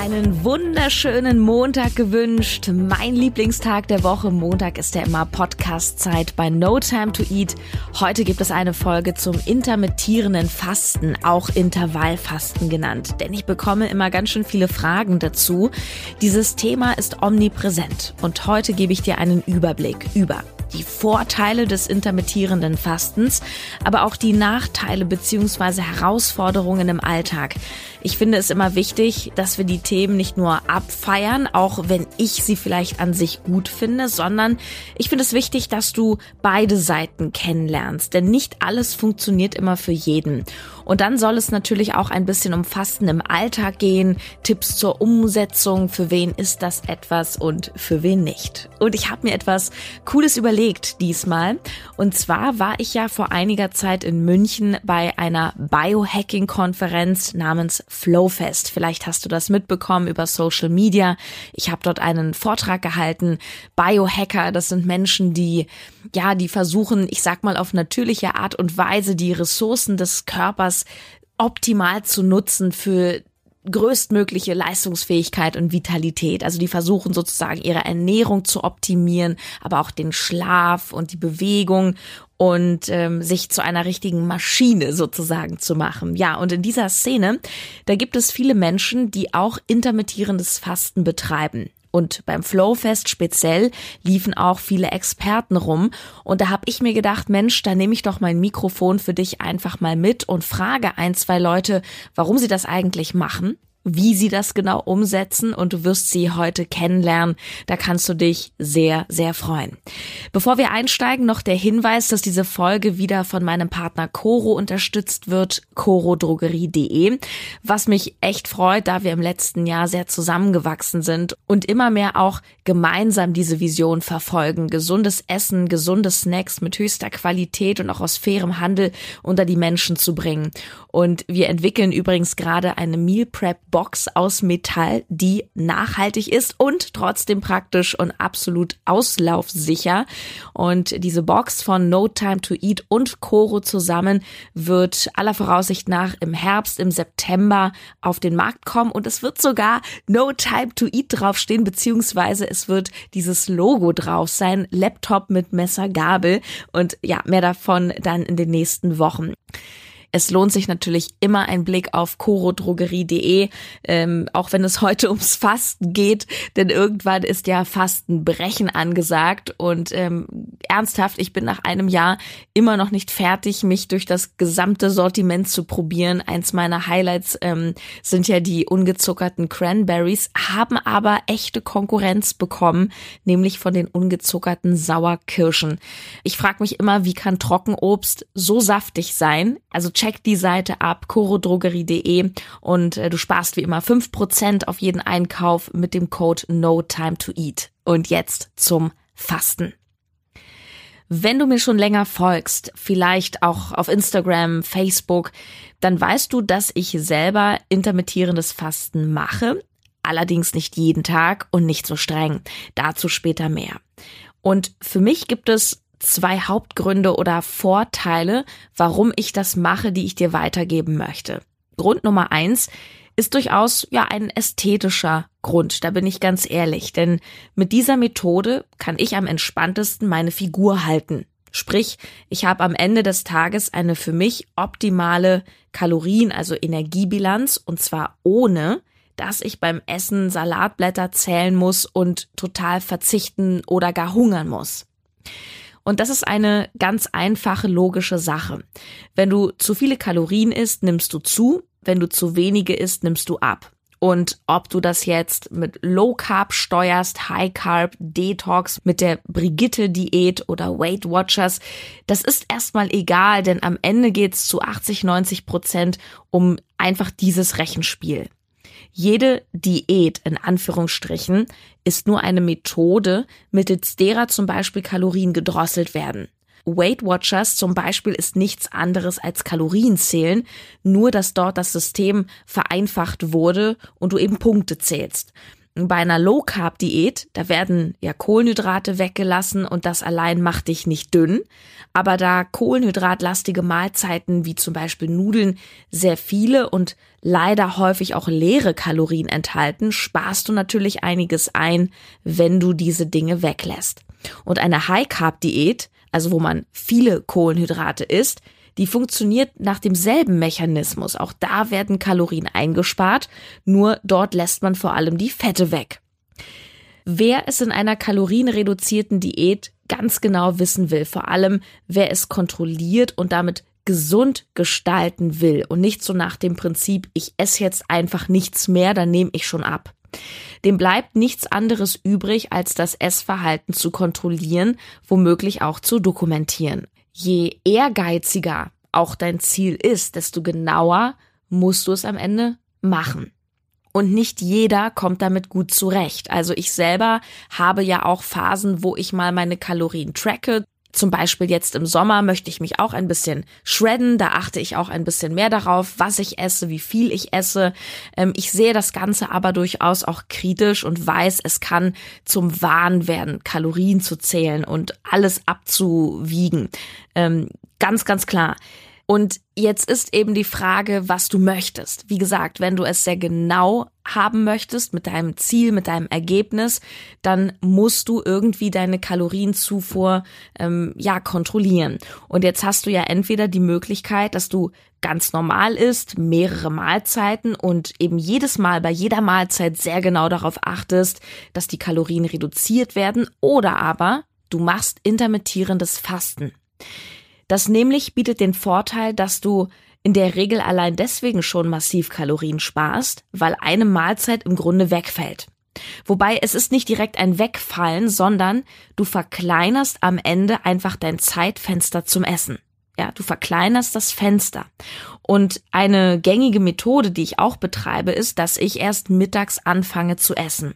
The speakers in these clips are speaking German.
Einen wunderschönen Montag gewünscht. Mein Lieblingstag der Woche. Montag ist ja immer Podcast-Zeit bei No Time to Eat. Heute gibt es eine Folge zum intermittierenden Fasten, auch Intervallfasten genannt. Denn ich bekomme immer ganz schön viele Fragen dazu. Dieses Thema ist omnipräsent und heute gebe ich dir einen Überblick über die Vorteile des intermittierenden Fastens, aber auch die Nachteile bzw. Herausforderungen im Alltag. Ich finde es immer wichtig, dass wir die Themen nicht nur abfeiern, auch wenn ich sie vielleicht an sich gut finde, sondern ich finde es wichtig, dass du beide Seiten kennenlernst, denn nicht alles funktioniert immer für jeden. Und dann soll es natürlich auch ein bisschen um Fasten im Alltag gehen, Tipps zur Umsetzung, für wen ist das etwas und für wen nicht. Und ich habe mir etwas Cooles überlegt diesmal. Und zwar war ich ja vor einiger Zeit in München bei einer Biohacking-Konferenz namens Flowfest. Vielleicht hast du das mitbekommen über Social Media. Ich habe dort einen Vortrag gehalten. Biohacker, das sind Menschen, die ja, die versuchen, ich sag mal auf natürliche Art und Weise die Ressourcen des Körpers optimal zu nutzen für größtmögliche Leistungsfähigkeit und Vitalität. Also die versuchen sozusagen ihre Ernährung zu optimieren, aber auch den Schlaf und die Bewegung und ähm, sich zu einer richtigen Maschine sozusagen zu machen. Ja, und in dieser Szene, da gibt es viele Menschen, die auch intermittierendes Fasten betreiben. Und beim Flowfest speziell liefen auch viele Experten rum. Und da habe ich mir gedacht, Mensch, da nehme ich doch mein Mikrofon für dich einfach mal mit und frage ein, zwei Leute, warum sie das eigentlich machen wie sie das genau umsetzen und du wirst sie heute kennenlernen. Da kannst du dich sehr, sehr freuen. Bevor wir einsteigen, noch der Hinweis, dass diese Folge wieder von meinem Partner Coro unterstützt wird, corodrogerie.de, was mich echt freut, da wir im letzten Jahr sehr zusammengewachsen sind und immer mehr auch gemeinsam diese Vision verfolgen, gesundes Essen, gesunde Snacks mit höchster Qualität und auch aus fairem Handel unter die Menschen zu bringen. Und wir entwickeln übrigens gerade eine Meal Prep Box aus Metall, die nachhaltig ist und trotzdem praktisch und absolut auslaufsicher. Und diese Box von No Time to Eat und Coro zusammen wird aller Voraussicht nach im Herbst, im September auf den Markt kommen und es wird sogar No Time to Eat draufstehen, beziehungsweise es wird dieses Logo drauf sein, Laptop mit Messer, Gabel und ja, mehr davon dann in den nächsten Wochen. Es lohnt sich natürlich immer ein Blick auf chorodrogerie.de, ähm, auch wenn es heute ums Fasten geht, denn irgendwann ist ja Fastenbrechen angesagt und ähm, ernsthaft, ich bin nach einem Jahr immer noch nicht fertig, mich durch das gesamte Sortiment zu probieren. Eins meiner Highlights ähm, sind ja die ungezuckerten Cranberries, haben aber echte Konkurrenz bekommen, nämlich von den ungezuckerten Sauerkirschen. Ich frage mich immer, wie kann Trockenobst so saftig sein? Also check die Seite ab, chorodrogerie.de und äh, du sparst wie immer fünf Prozent auf jeden Einkauf mit dem Code No Time to Eat. Und jetzt zum Fasten. Wenn du mir schon länger folgst, vielleicht auch auf Instagram, Facebook, dann weißt du, dass ich selber intermittierendes Fasten mache, allerdings nicht jeden Tag und nicht so streng. Dazu später mehr. Und für mich gibt es zwei Hauptgründe oder Vorteile, warum ich das mache, die ich dir weitergeben möchte. Grund Nummer eins ist durchaus ja ein ästhetischer Grund, da bin ich ganz ehrlich, denn mit dieser Methode kann ich am entspanntesten meine Figur halten. Sprich, ich habe am Ende des Tages eine für mich optimale Kalorien, also Energiebilanz, und zwar ohne, dass ich beim Essen Salatblätter zählen muss und total verzichten oder gar hungern muss. Und das ist eine ganz einfache logische Sache. Wenn du zu viele Kalorien isst, nimmst du zu. Wenn du zu wenige isst, nimmst du ab. Und ob du das jetzt mit Low Carb steuerst, High Carb, Detox, mit der Brigitte Diät oder Weight Watchers, das ist erstmal egal, denn am Ende geht's zu 80, 90 Prozent um einfach dieses Rechenspiel. Jede Diät in Anführungsstrichen ist nur eine Methode, mittels derer zum Beispiel Kalorien gedrosselt werden. Weight Watchers zum Beispiel ist nichts anderes als Kalorienzählen, nur dass dort das System vereinfacht wurde und du eben Punkte zählst. Bei einer Low Carb Diät, da werden ja Kohlenhydrate weggelassen und das allein macht dich nicht dünn. Aber da kohlenhydratlastige Mahlzeiten wie zum Beispiel Nudeln sehr viele und leider häufig auch leere Kalorien enthalten, sparst du natürlich einiges ein, wenn du diese Dinge weglässt. Und eine High Carb Diät, also wo man viele Kohlenhydrate isst, die funktioniert nach demselben Mechanismus. Auch da werden Kalorien eingespart, nur dort lässt man vor allem die Fette weg. Wer es in einer kalorienreduzierten Diät ganz genau wissen will, vor allem wer es kontrolliert und damit gesund gestalten will und nicht so nach dem Prinzip, ich esse jetzt einfach nichts mehr, dann nehme ich schon ab. Dem bleibt nichts anderes übrig, als das Essverhalten zu kontrollieren, womöglich auch zu dokumentieren. Je ehrgeiziger auch dein Ziel ist, desto genauer musst du es am Ende machen. Und nicht jeder kommt damit gut zurecht. Also ich selber habe ja auch Phasen, wo ich mal meine Kalorien tracke. Zum Beispiel jetzt im Sommer möchte ich mich auch ein bisschen shredden. Da achte ich auch ein bisschen mehr darauf, was ich esse, wie viel ich esse. Ähm, ich sehe das Ganze aber durchaus auch kritisch und weiß, es kann zum Wahn werden, Kalorien zu zählen und alles abzuwiegen. Ähm, ganz, ganz klar. Und jetzt ist eben die Frage, was du möchtest. Wie gesagt, wenn du es sehr genau haben möchtest mit deinem Ziel, mit deinem Ergebnis, dann musst du irgendwie deine Kalorienzufuhr ähm, ja kontrollieren. Und jetzt hast du ja entweder die Möglichkeit, dass du ganz normal isst, mehrere Mahlzeiten und eben jedes Mal bei jeder Mahlzeit sehr genau darauf achtest, dass die Kalorien reduziert werden, oder aber du machst intermittierendes Fasten. Das nämlich bietet den Vorteil, dass du in der Regel allein deswegen schon massiv Kalorien sparst, weil eine Mahlzeit im Grunde wegfällt. Wobei es ist nicht direkt ein Wegfallen, sondern du verkleinerst am Ende einfach dein Zeitfenster zum Essen. Ja, du verkleinerst das Fenster. Und eine gängige Methode, die ich auch betreibe, ist, dass ich erst mittags anfange zu essen.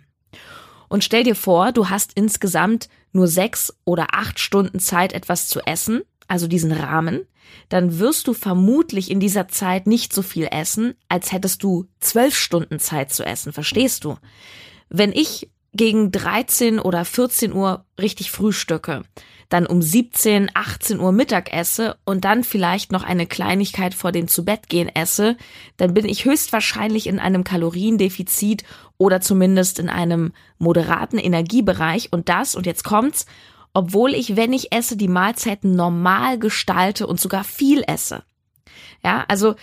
Und stell dir vor, du hast insgesamt nur sechs oder acht Stunden Zeit, etwas zu essen also diesen Rahmen, dann wirst du vermutlich in dieser Zeit nicht so viel essen, als hättest du zwölf Stunden Zeit zu essen, verstehst du? Wenn ich gegen 13 oder 14 Uhr richtig frühstücke, dann um 17, 18 Uhr Mittag esse und dann vielleicht noch eine Kleinigkeit vor dem Zubettgehen esse, dann bin ich höchstwahrscheinlich in einem Kaloriendefizit oder zumindest in einem moderaten Energiebereich und das, und jetzt kommt's, obwohl ich, wenn ich esse, die Mahlzeiten normal gestalte und sogar viel esse. Ja, also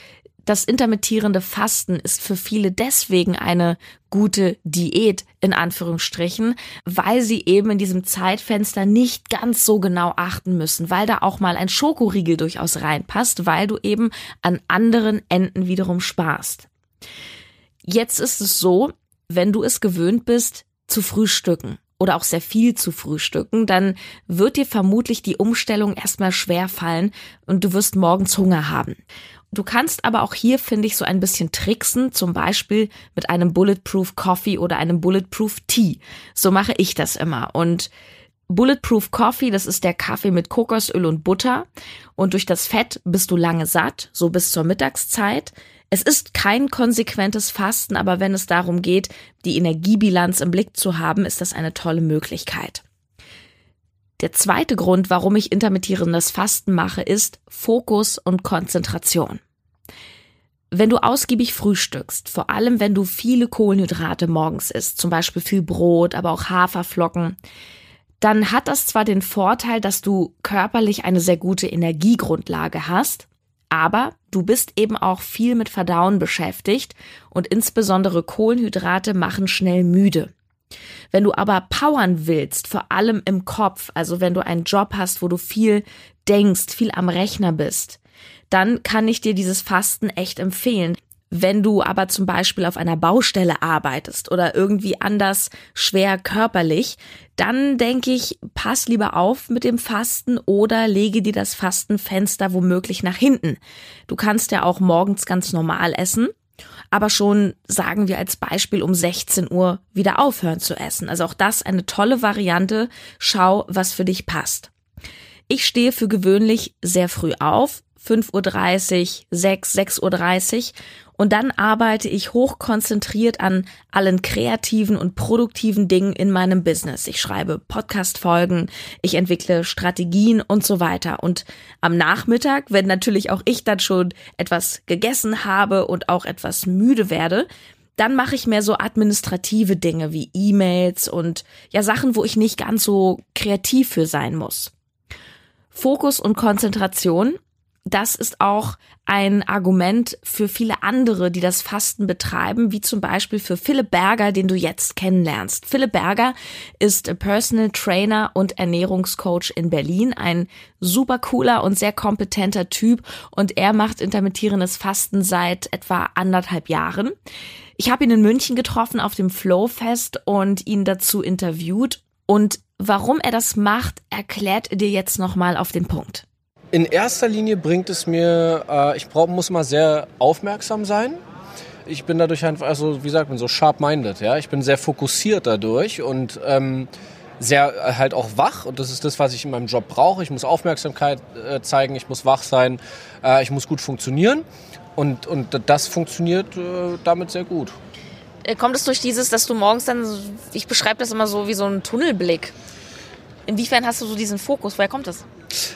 das intermittierende Fasten ist für viele deswegen eine gute Diät in Anführungsstrichen, weil sie eben in diesem Zeitfenster nicht ganz so genau achten müssen, weil da auch mal ein Schokoriegel durchaus reinpasst, weil du eben an anderen Enden wiederum sparst. Jetzt ist es so, wenn du es gewöhnt bist, zu frühstücken oder auch sehr viel zu frühstücken, dann wird dir vermutlich die Umstellung erstmal schwer fallen und du wirst morgens Hunger haben. Du kannst aber auch hier, finde ich, so ein bisschen tricksen, zum Beispiel mit einem Bulletproof Coffee oder einem Bulletproof Tea. So mache ich das immer. Und Bulletproof Coffee, das ist der Kaffee mit Kokosöl und Butter. Und durch das Fett bist du lange satt, so bis zur Mittagszeit. Es ist kein konsequentes Fasten, aber wenn es darum geht, die Energiebilanz im Blick zu haben, ist das eine tolle Möglichkeit. Der zweite Grund, warum ich intermittierendes Fasten mache, ist Fokus und Konzentration. Wenn du ausgiebig frühstückst, vor allem wenn du viele Kohlenhydrate morgens isst, zum Beispiel viel Brot, aber auch Haferflocken, dann hat das zwar den Vorteil, dass du körperlich eine sehr gute Energiegrundlage hast, aber du bist eben auch viel mit Verdauen beschäftigt und insbesondere Kohlenhydrate machen schnell müde. Wenn du aber powern willst, vor allem im Kopf, also wenn du einen Job hast, wo du viel denkst, viel am Rechner bist, dann kann ich dir dieses Fasten echt empfehlen. Wenn du aber zum Beispiel auf einer Baustelle arbeitest oder irgendwie anders schwer körperlich, dann denke ich, pass lieber auf mit dem Fasten oder lege dir das Fastenfenster womöglich nach hinten. Du kannst ja auch morgens ganz normal essen, aber schon, sagen wir als Beispiel, um 16 Uhr wieder aufhören zu essen. Also auch das eine tolle Variante. Schau, was für dich passt. Ich stehe für gewöhnlich sehr früh auf, 5.30 Uhr, 6, 6.30 Uhr und dann arbeite ich hochkonzentriert an allen kreativen und produktiven Dingen in meinem Business. Ich schreibe Podcast-Folgen, ich entwickle Strategien und so weiter. Und am Nachmittag, wenn natürlich auch ich dann schon etwas gegessen habe und auch etwas müde werde, dann mache ich mehr so administrative Dinge wie E-Mails und ja Sachen, wo ich nicht ganz so kreativ für sein muss. Fokus und Konzentration das ist auch ein Argument für viele andere, die das Fasten betreiben, wie zum Beispiel für Philipp Berger, den du jetzt kennenlernst. Philipp Berger ist Personal Trainer und Ernährungscoach in Berlin, ein super cooler und sehr kompetenter Typ und er macht intermittierendes Fasten seit etwa anderthalb Jahren. Ich habe ihn in München getroffen auf dem Flowfest und ihn dazu interviewt und warum er das macht, erklärt er dir jetzt nochmal auf den Punkt. In erster Linie bringt es mir, äh, ich brauch, muss mal sehr aufmerksam sein. Ich bin dadurch einfach, also wie sagt man so, sharp-minded, ja. Ich bin sehr fokussiert dadurch und ähm, sehr äh, halt auch wach und das ist das, was ich in meinem Job brauche. Ich muss Aufmerksamkeit äh, zeigen, ich muss wach sein, äh, ich muss gut funktionieren und, und das funktioniert äh, damit sehr gut. Äh, kommt es durch dieses, dass du morgens dann, ich beschreibe das immer so wie so ein Tunnelblick. Inwiefern hast du so diesen Fokus? Woher kommt das?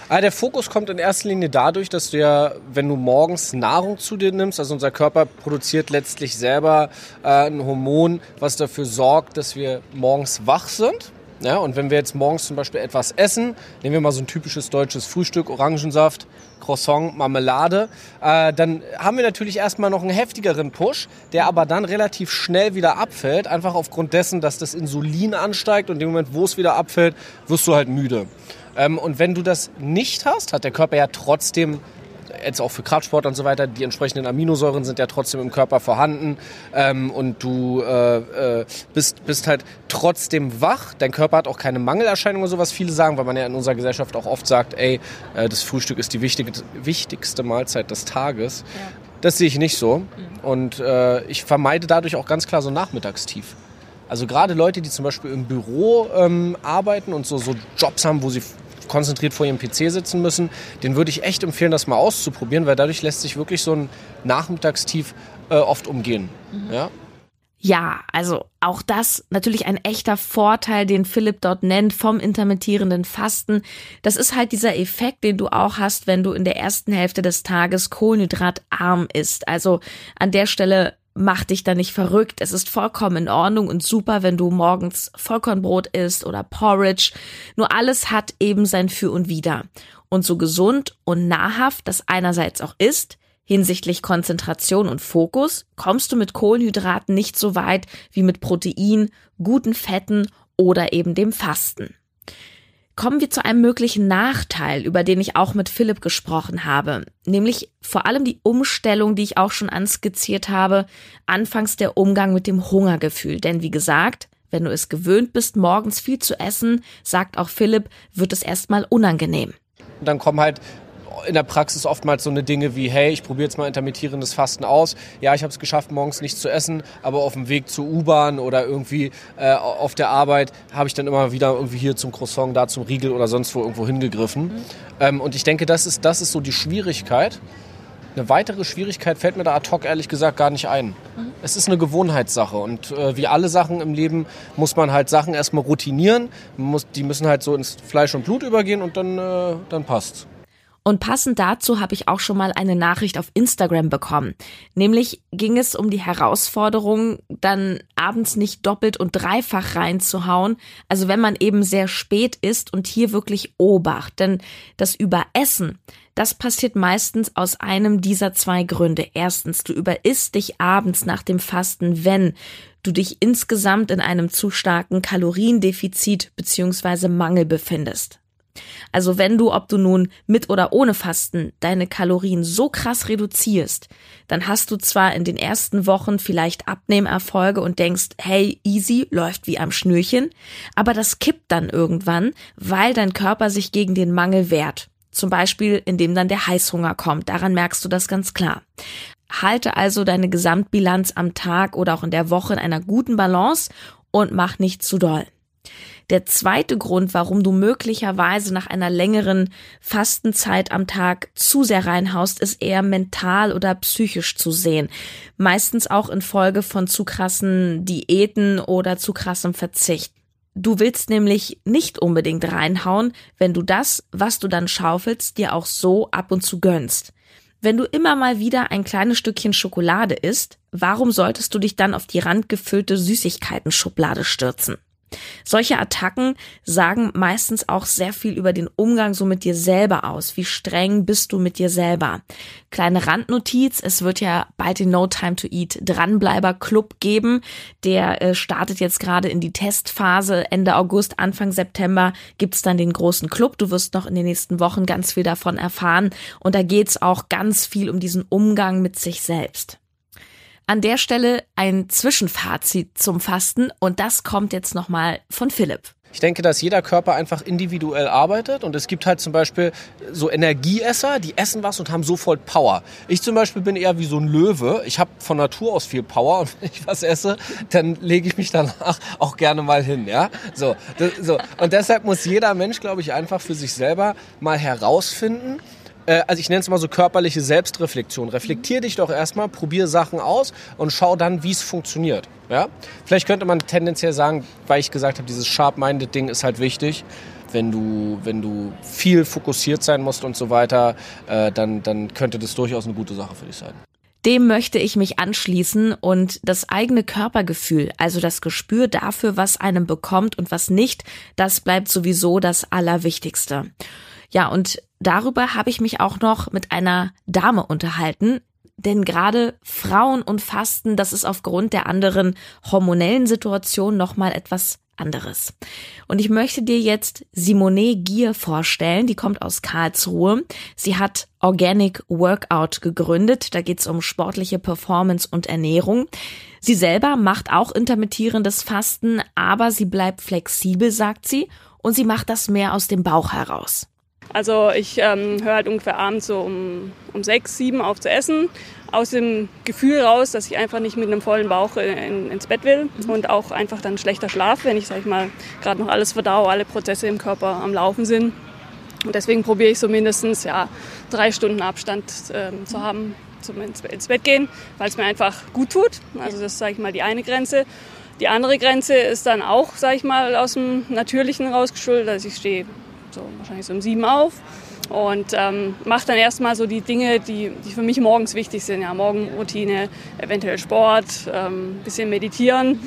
Ah, der Fokus kommt in erster Linie dadurch, dass du ja, wenn du morgens Nahrung zu dir nimmst, also unser Körper produziert letztlich selber äh, ein Hormon, was dafür sorgt, dass wir morgens wach sind. Ja, und wenn wir jetzt morgens zum Beispiel etwas essen, nehmen wir mal so ein typisches deutsches Frühstück, Orangensaft, Croissant, Marmelade, äh, dann haben wir natürlich erstmal noch einen heftigeren Push, der aber dann relativ schnell wieder abfällt, einfach aufgrund dessen, dass das Insulin ansteigt und im Moment, wo es wieder abfällt, wirst du halt müde. Ähm, und wenn du das nicht hast, hat der Körper ja trotzdem jetzt auch für Kraftsport und so weiter, die entsprechenden Aminosäuren sind ja trotzdem im Körper vorhanden ähm, und du äh, äh, bist, bist halt trotzdem wach. Dein Körper hat auch keine Mangelerscheinungen, so was viele sagen, weil man ja in unserer Gesellschaft auch oft sagt, ey, äh, das Frühstück ist die wichtig, wichtigste Mahlzeit des Tages. Ja. Das sehe ich nicht so mhm. und äh, ich vermeide dadurch auch ganz klar so Nachmittagstief. Also gerade Leute, die zum Beispiel im Büro ähm, arbeiten und so, so Jobs haben, wo sie konzentriert vor ihrem PC sitzen müssen, den würde ich echt empfehlen, das mal auszuprobieren, weil dadurch lässt sich wirklich so ein Nachmittagstief äh, oft umgehen. Mhm. Ja? Ja, also auch das natürlich ein echter Vorteil, den Philipp dort nennt vom intermittierenden Fasten. Das ist halt dieser Effekt, den du auch hast, wenn du in der ersten Hälfte des Tages kohlenhydratarm isst. Also an der Stelle mach dich da nicht verrückt. Es ist vollkommen in Ordnung und super, wenn du morgens Vollkornbrot isst oder Porridge. Nur alles hat eben sein Für und Wider. Und so gesund und nahrhaft das einerseits auch ist, hinsichtlich Konzentration und Fokus, kommst du mit Kohlenhydraten nicht so weit wie mit Protein, guten Fetten oder eben dem Fasten. Kommen wir zu einem möglichen Nachteil, über den ich auch mit Philipp gesprochen habe, nämlich vor allem die Umstellung, die ich auch schon anskizziert habe, anfangs der Umgang mit dem Hungergefühl. Denn wie gesagt, wenn du es gewöhnt bist, morgens viel zu essen, sagt auch Philipp, wird es erstmal unangenehm. Dann kommen halt in der Praxis oftmals so eine Dinge wie, hey, ich probiere jetzt mal intermittierendes Fasten aus. Ja, ich habe es geschafft, morgens nichts zu essen, aber auf dem Weg zur U-Bahn oder irgendwie äh, auf der Arbeit habe ich dann immer wieder irgendwie hier zum Croissant, da zum Riegel oder sonst wo irgendwo hingegriffen. Mhm. Ähm, und ich denke, das ist, das ist so die Schwierigkeit. Eine weitere Schwierigkeit fällt mir da ad hoc ehrlich gesagt gar nicht ein. Mhm. Es ist eine Gewohnheitssache und äh, wie alle Sachen im Leben muss man halt Sachen erstmal routinieren. Muss, die müssen halt so ins Fleisch und Blut übergehen und dann, äh, dann passt's. Und passend dazu habe ich auch schon mal eine Nachricht auf Instagram bekommen. Nämlich ging es um die Herausforderung, dann abends nicht doppelt und dreifach reinzuhauen. Also wenn man eben sehr spät ist und hier wirklich Obacht. Denn das Überessen, das passiert meistens aus einem dieser zwei Gründe. Erstens, du überisst dich abends nach dem Fasten, wenn du dich insgesamt in einem zu starken Kaloriendefizit bzw. Mangel befindest. Also wenn du, ob du nun mit oder ohne Fasten, deine Kalorien so krass reduzierst, dann hast du zwar in den ersten Wochen vielleicht Abnehmerfolge und denkst, hey, easy, läuft wie am Schnürchen, aber das kippt dann irgendwann, weil dein Körper sich gegen den Mangel wehrt. Zum Beispiel, indem dann der Heißhunger kommt. Daran merkst du das ganz klar. Halte also deine Gesamtbilanz am Tag oder auch in der Woche in einer guten Balance und mach nicht zu doll. Der zweite Grund, warum du möglicherweise nach einer längeren Fastenzeit am Tag zu sehr reinhaust, ist eher mental oder psychisch zu sehen. Meistens auch infolge von zu krassen Diäten oder zu krassem Verzicht. Du willst nämlich nicht unbedingt reinhauen, wenn du das, was du dann schaufelst, dir auch so ab und zu gönnst. Wenn du immer mal wieder ein kleines Stückchen Schokolade isst, warum solltest du dich dann auf die randgefüllte Süßigkeiten-Schublade stürzen? Solche Attacken sagen meistens auch sehr viel über den Umgang so mit dir selber aus. Wie streng bist du mit dir selber? Kleine Randnotiz, es wird ja bald den No Time to Eat Dranbleiber Club geben. Der äh, startet jetzt gerade in die Testphase. Ende August, Anfang September gibt's dann den großen Club. Du wirst noch in den nächsten Wochen ganz viel davon erfahren. Und da geht's auch ganz viel um diesen Umgang mit sich selbst. An der Stelle ein Zwischenfazit zum Fasten und das kommt jetzt nochmal von Philipp. Ich denke, dass jeder Körper einfach individuell arbeitet und es gibt halt zum Beispiel so Energieesser, die essen was und haben sofort Power. Ich zum Beispiel bin eher wie so ein Löwe. Ich habe von Natur aus viel Power und wenn ich was esse, dann lege ich mich danach auch gerne mal hin. Ja, so, das, so. und deshalb muss jeder Mensch, glaube ich, einfach für sich selber mal herausfinden, äh, also ich nenne es mal so körperliche Selbstreflexion. Reflektier dich doch erstmal, probier Sachen aus und schau dann, wie es funktioniert. Ja? Vielleicht könnte man tendenziell sagen, weil ich gesagt habe, dieses Sharp-Minded-Ding ist halt wichtig. Wenn du, wenn du viel fokussiert sein musst und so weiter, äh, dann, dann könnte das durchaus eine gute Sache für dich sein. Dem möchte ich mich anschließen und das eigene Körpergefühl, also das Gespür dafür, was einem bekommt und was nicht, das bleibt sowieso das Allerwichtigste. Ja, und darüber habe ich mich auch noch mit einer Dame unterhalten, denn gerade Frauen und Fasten, das ist aufgrund der anderen hormonellen Situation nochmal etwas anderes. Und ich möchte dir jetzt Simone Gier vorstellen, die kommt aus Karlsruhe. Sie hat Organic Workout gegründet, da geht's um sportliche Performance und Ernährung. Sie selber macht auch intermittierendes Fasten, aber sie bleibt flexibel, sagt sie, und sie macht das mehr aus dem Bauch heraus. Also ich ähm, höre halt ungefähr abends so um, um sechs, sieben auf zu essen. Aus dem Gefühl raus, dass ich einfach nicht mit einem vollen Bauch in, ins Bett will mhm. und auch einfach dann schlechter schlaf, wenn ich, sag ich mal, gerade noch alles verdau, alle Prozesse im Körper am Laufen sind. Und deswegen probiere ich so mindestens ja, drei Stunden Abstand ähm, zu haben zum ins, Bett gehen, weil es mir einfach gut tut. Also das ist, sage ich mal, die eine Grenze. Die andere Grenze ist dann auch, sage ich mal, aus dem Natürlichen rausgeschuldet. Also ich stehe so wahrscheinlich so um sieben auf und ähm, mache dann erstmal so die Dinge, die, die für mich morgens wichtig sind. Ja, Morgenroutine, eventuell Sport, ähm, bisschen meditieren,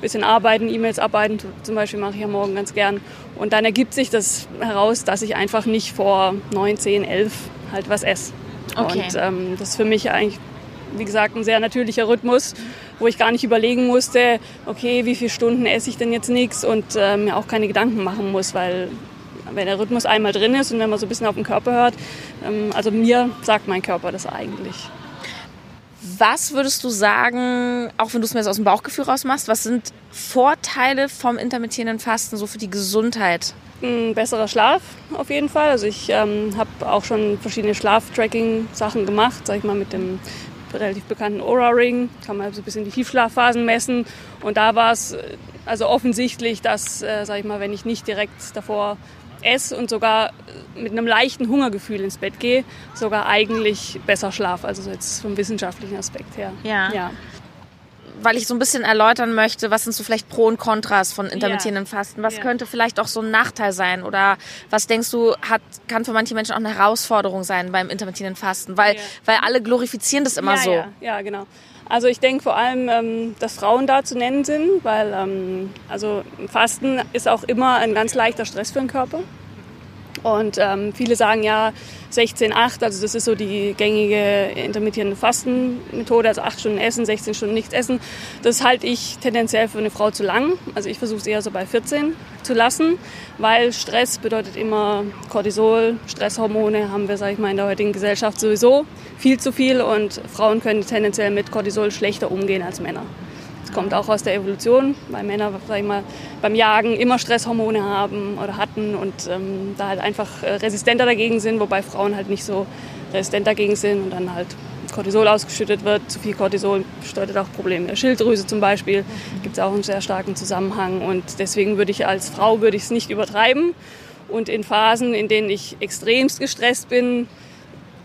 bisschen arbeiten, E-Mails arbeiten, zum Beispiel mache ich ja morgen ganz gern. Und dann ergibt sich das heraus, dass ich einfach nicht vor 9, 10, 11 halt was esse. Okay. Und ähm, das ist für mich eigentlich, wie gesagt, ein sehr natürlicher Rhythmus, wo ich gar nicht überlegen musste, okay, wie viele Stunden esse ich denn jetzt nichts und äh, mir auch keine Gedanken machen muss, weil wenn der Rhythmus einmal drin ist und wenn man so ein bisschen auf den Körper hört, ähm, also mir sagt mein Körper das eigentlich. Was würdest du sagen, auch wenn du es mir jetzt aus dem Bauchgefühl rausmachst, was sind Vorteile vom intermittierenden Fasten so für die Gesundheit? Ein besserer Schlaf auf jeden Fall. Also ich ähm, habe auch schon verschiedene Schlaftracking-Sachen gemacht, sag ich mal mit dem relativ bekannten Aura-Ring, kann man so ein bisschen die Tiefschlafphasen messen. Und da war es äh, also offensichtlich, dass, äh, sag ich mal, wenn ich nicht direkt davor esse und sogar mit einem leichten Hungergefühl ins Bett gehe, sogar eigentlich besser schlafe. Also jetzt vom wissenschaftlichen Aspekt her. Ja. ja. Weil ich so ein bisschen erläutern möchte, was sind so vielleicht Pro und Kontras von intermittierendem Fasten? Was ja. könnte vielleicht auch so ein Nachteil sein? Oder was denkst du, hat, kann für manche Menschen auch eine Herausforderung sein beim intermittierenden Fasten? Weil, weil alle glorifizieren das immer so. Ja, ja, genau. Also ich denke vor allem, ähm, dass Frauen da zu nennen sind, weil ähm, also Fasten ist auch immer ein ganz leichter Stress für den Körper. Und ähm, viele sagen ja 16-8, also das ist so die gängige intermittierende Fastenmethode, also 8 Stunden essen, 16 Stunden nichts essen. Das halte ich tendenziell für eine Frau zu lang. Also ich versuche es eher so bei 14 zu lassen, weil Stress bedeutet immer Cortisol, Stresshormone haben wir, sage ich mal, in der heutigen Gesellschaft sowieso viel zu viel und Frauen können tendenziell mit Cortisol schlechter umgehen als Männer kommt auch aus der Evolution, weil Männer sag ich mal, beim Jagen immer Stresshormone haben oder hatten und ähm, da halt einfach äh, resistenter dagegen sind, wobei Frauen halt nicht so resistent dagegen sind und dann halt Cortisol ausgeschüttet wird. Zu viel Cortisol bedeutet auch Probleme der Schilddrüse zum Beispiel. Gibt es auch einen sehr starken Zusammenhang. Und deswegen würde ich als Frau würde ich es nicht übertreiben. Und in Phasen, in denen ich extremst gestresst bin,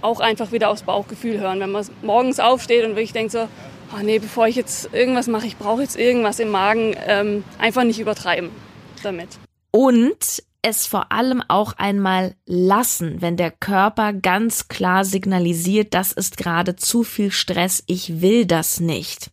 auch einfach wieder aufs Bauchgefühl hören. Wenn man morgens aufsteht und wirklich denkt so, oh nee, bevor ich jetzt irgendwas mache, ich brauche jetzt irgendwas im Magen, ähm, einfach nicht übertreiben damit. Und es vor allem auch einmal lassen, wenn der Körper ganz klar signalisiert, das ist gerade zu viel Stress, ich will das nicht.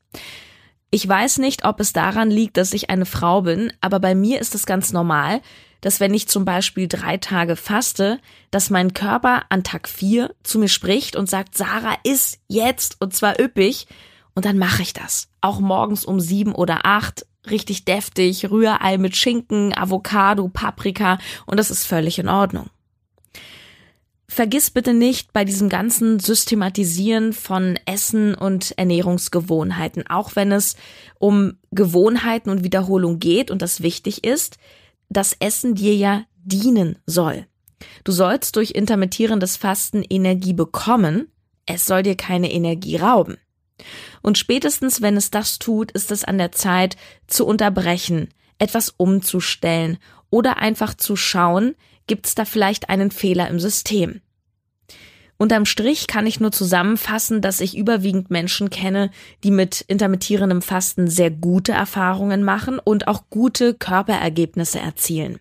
Ich weiß nicht, ob es daran liegt, dass ich eine Frau bin, aber bei mir ist es ganz normal, dass wenn ich zum Beispiel drei Tage faste, dass mein Körper an Tag vier zu mir spricht und sagt, Sarah, ist jetzt und zwar üppig. Und dann mache ich das. Auch morgens um sieben oder acht richtig deftig, Rührei mit Schinken, Avocado, Paprika und das ist völlig in Ordnung. Vergiss bitte nicht bei diesem ganzen Systematisieren von Essen und Ernährungsgewohnheiten, auch wenn es um Gewohnheiten und Wiederholung geht und das wichtig ist, dass Essen dir ja dienen soll. Du sollst durch intermittierendes Fasten Energie bekommen, es soll dir keine Energie rauben. Und spätestens, wenn es das tut, ist es an der Zeit zu unterbrechen, etwas umzustellen oder einfach zu schauen, gibt es da vielleicht einen Fehler im System. Unterm Strich kann ich nur zusammenfassen, dass ich überwiegend Menschen kenne, die mit intermittierendem Fasten sehr gute Erfahrungen machen und auch gute Körperergebnisse erzielen.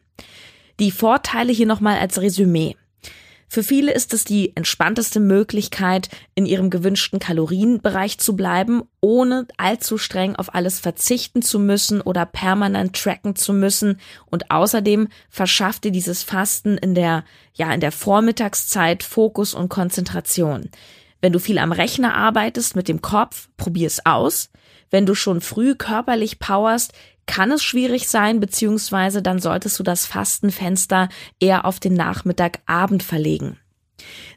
Die Vorteile hier nochmal als Resümee. Für viele ist es die entspannteste Möglichkeit, in ihrem gewünschten Kalorienbereich zu bleiben, ohne allzu streng auf alles verzichten zu müssen oder permanent tracken zu müssen. Und außerdem verschafft dir dieses Fasten in der, ja, in der Vormittagszeit Fokus und Konzentration. Wenn du viel am Rechner arbeitest mit dem Kopf, probier es aus. Wenn du schon früh körperlich powerst, kann es schwierig sein, beziehungsweise dann solltest du das Fastenfenster eher auf den Nachmittag, Abend verlegen.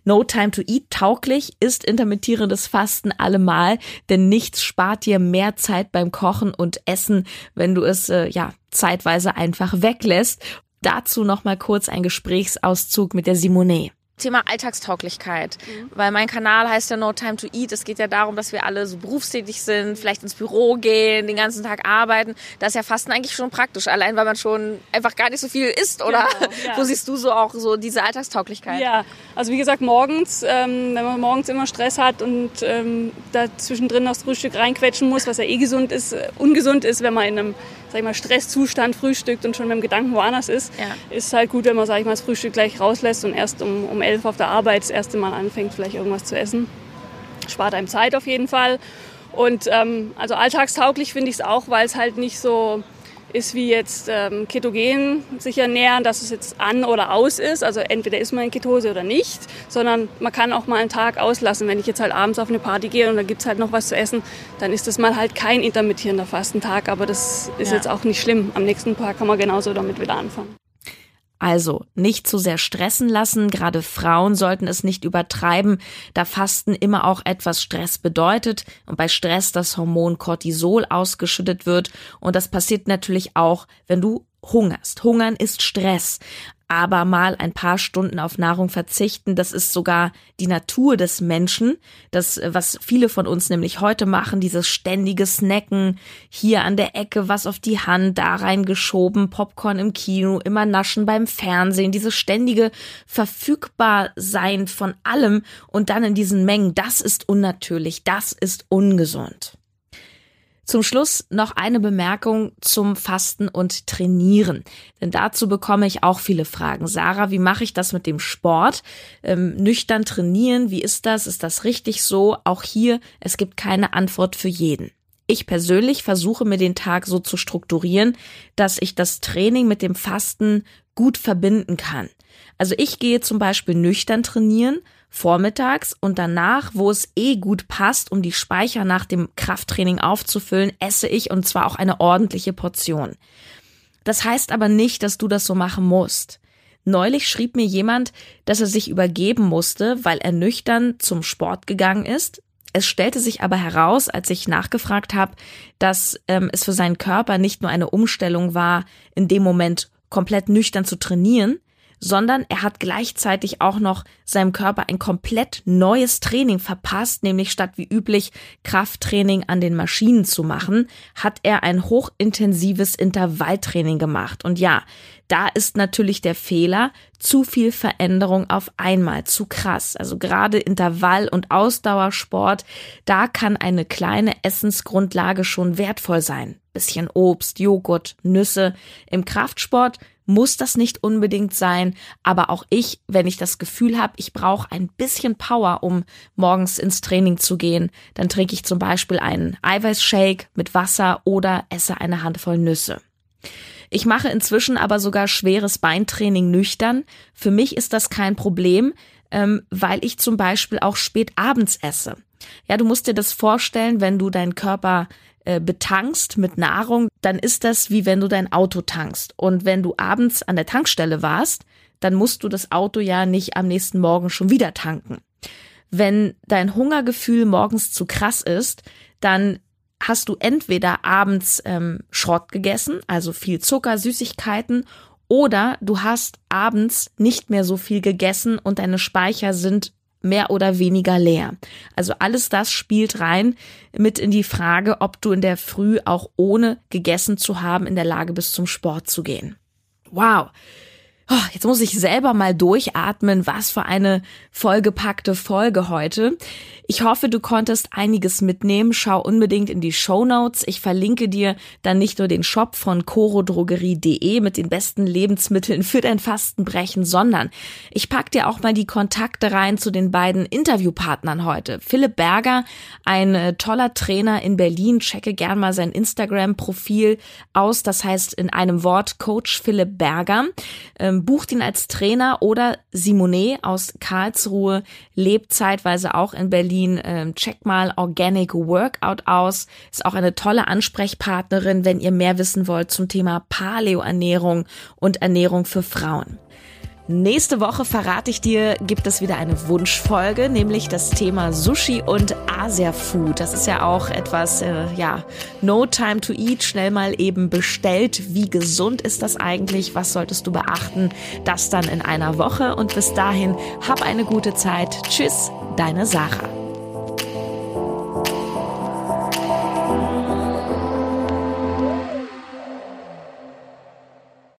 No Time to Eat tauglich ist intermittierendes Fasten allemal, denn nichts spart dir mehr Zeit beim Kochen und Essen, wenn du es äh, ja zeitweise einfach weglässt. Dazu noch mal kurz ein Gesprächsauszug mit der Simone. Thema Alltagstauglichkeit, mhm. weil mein Kanal heißt ja No Time to Eat. Es geht ja darum, dass wir alle so berufstätig sind, vielleicht ins Büro gehen, den ganzen Tag arbeiten. Das ist ja Fasten eigentlich schon praktisch, allein weil man schon einfach gar nicht so viel isst, oder? Genau, ja. Wo siehst du so auch so diese Alltagstauglichkeit? Ja, also wie gesagt, morgens, ähm, wenn man morgens immer Stress hat und ähm, da zwischendrin noch das Frühstück reinquetschen muss, was ja eh gesund ist, äh, ungesund ist, wenn man in einem sag ich mal, Stresszustand frühstückt und schon mit dem Gedanken woanders ist, ja. ist halt gut, wenn man, sag ich mal, das Frühstück gleich rauslässt und erst um, um elf auf der Arbeit das erste Mal anfängt, vielleicht irgendwas zu essen. Spart einem Zeit auf jeden Fall. Und ähm, also alltagstauglich finde ich es auch, weil es halt nicht so ist wie jetzt ähm, Ketogen sich ernähren, dass es jetzt an oder aus ist. Also entweder ist man in Ketose oder nicht, sondern man kann auch mal einen Tag auslassen. Wenn ich jetzt halt abends auf eine Party gehe und da gibt's halt noch was zu essen, dann ist das mal halt kein intermittierender Fastentag. Aber das ist ja. jetzt auch nicht schlimm. Am nächsten Tag kann man genauso damit wieder anfangen. Also nicht zu sehr stressen lassen, gerade Frauen sollten es nicht übertreiben, da Fasten immer auch etwas Stress bedeutet und bei Stress das Hormon Cortisol ausgeschüttet wird. Und das passiert natürlich auch, wenn du hungerst. Hungern ist Stress aber mal ein paar Stunden auf Nahrung verzichten, das ist sogar die Natur des Menschen, das, was viele von uns nämlich heute machen, dieses ständige Snacken, hier an der Ecke was auf die Hand, da reingeschoben, Popcorn im Kino, immer naschen beim Fernsehen, dieses ständige Verfügbarsein von allem und dann in diesen Mengen, das ist unnatürlich, das ist ungesund. Zum Schluss noch eine Bemerkung zum Fasten und Trainieren. Denn dazu bekomme ich auch viele Fragen. Sarah, wie mache ich das mit dem Sport? Ähm, nüchtern trainieren, wie ist das? Ist das richtig so? Auch hier, es gibt keine Antwort für jeden. Ich persönlich versuche mir den Tag so zu strukturieren, dass ich das Training mit dem Fasten gut verbinden kann. Also ich gehe zum Beispiel nüchtern trainieren vormittags und danach, wo es eh gut passt, um die Speicher nach dem Krafttraining aufzufüllen, esse ich und zwar auch eine ordentliche Portion. Das heißt aber nicht, dass du das so machen musst. Neulich schrieb mir jemand, dass er sich übergeben musste, weil er nüchtern zum Sport gegangen ist. Es stellte sich aber heraus, als ich nachgefragt habe, dass ähm, es für seinen Körper nicht nur eine Umstellung war, in dem Moment komplett nüchtern zu trainieren, sondern er hat gleichzeitig auch noch seinem Körper ein komplett neues Training verpasst, nämlich statt wie üblich Krafttraining an den Maschinen zu machen, hat er ein hochintensives Intervalltraining gemacht. Und ja, da ist natürlich der Fehler, zu viel Veränderung auf einmal, zu krass. Also gerade Intervall- und Ausdauersport, da kann eine kleine Essensgrundlage schon wertvoll sein. Bisschen Obst, Joghurt, Nüsse. Im Kraftsport muss das nicht unbedingt sein, aber auch ich, wenn ich das Gefühl habe, ich brauche ein bisschen Power, um morgens ins Training zu gehen, dann trinke ich zum Beispiel einen Eiweißshake mit Wasser oder esse eine Handvoll Nüsse. Ich mache inzwischen aber sogar schweres Beintraining nüchtern. Für mich ist das kein Problem, ähm, weil ich zum Beispiel auch spät abends esse. Ja, du musst dir das vorstellen, wenn du deinen Körper äh, betankst mit Nahrung, dann ist das wie wenn du dein Auto tankst. Und wenn du abends an der Tankstelle warst, dann musst du das Auto ja nicht am nächsten Morgen schon wieder tanken. Wenn dein Hungergefühl morgens zu krass ist, dann hast du entweder abends ähm, Schrott gegessen, also viel Zucker, Süßigkeiten, oder du hast abends nicht mehr so viel gegessen und deine Speicher sind mehr oder weniger leer. Also alles das spielt rein mit in die Frage, ob du in der Früh auch ohne gegessen zu haben in der Lage bist, zum Sport zu gehen. Wow. Oh, jetzt muss ich selber mal durchatmen. Was für eine vollgepackte Folge heute. Ich hoffe, du konntest einiges mitnehmen. Schau unbedingt in die Show Notes. Ich verlinke dir dann nicht nur den Shop von corodrogerie.de mit den besten Lebensmitteln für dein Fastenbrechen, sondern ich pack dir auch mal die Kontakte rein zu den beiden Interviewpartnern heute. Philipp Berger, ein äh, toller Trainer in Berlin. Checke gern mal sein Instagram-Profil aus. Das heißt in einem Wort Coach Philipp Berger. Ähm, bucht ihn als Trainer oder Simone aus Karlsruhe lebt zeitweise auch in Berlin Berlin. Ähm, check mal Organic Workout aus. Ist auch eine tolle Ansprechpartnerin, wenn ihr mehr wissen wollt zum Thema Paleo-Ernährung und Ernährung für Frauen. Nächste Woche verrate ich dir, gibt es wieder eine Wunschfolge, nämlich das Thema Sushi und Asia Food. Das ist ja auch etwas, äh, ja, no time to eat, schnell mal eben bestellt. Wie gesund ist das eigentlich? Was solltest du beachten? Das dann in einer Woche und bis dahin hab eine gute Zeit. Tschüss, deine Sarah.